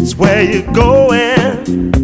it's where you're going.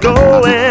Going.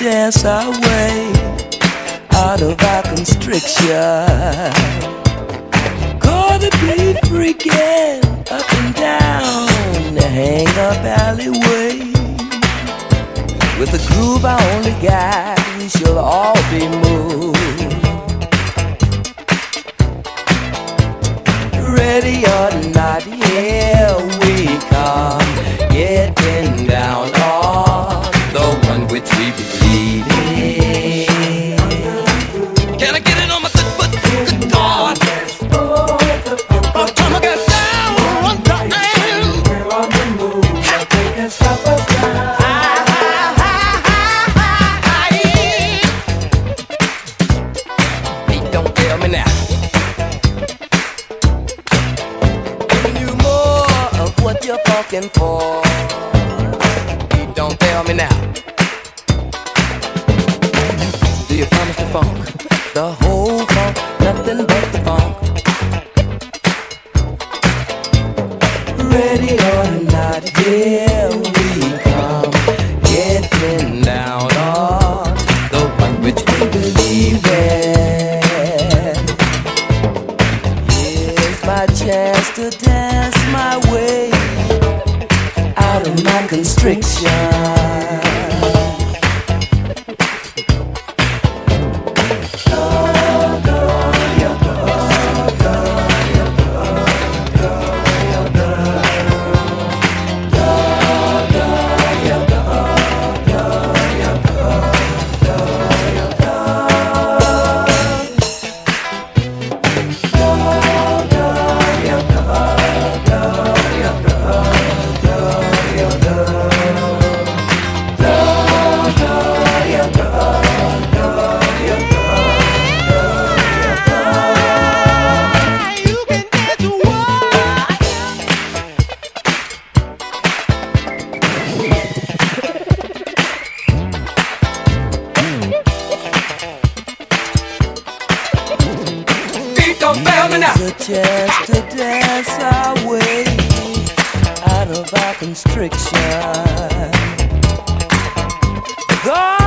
chance our way out of our constriction. Gonna be freaking up and down the hang up alleyway. With a groove I only got, we shall all be moved. Ready or not, here we come, getting down on the one which we ready or not, here we come. Getting down on the one which we believe in. Here's my chance to dance my way out of my constriction. God.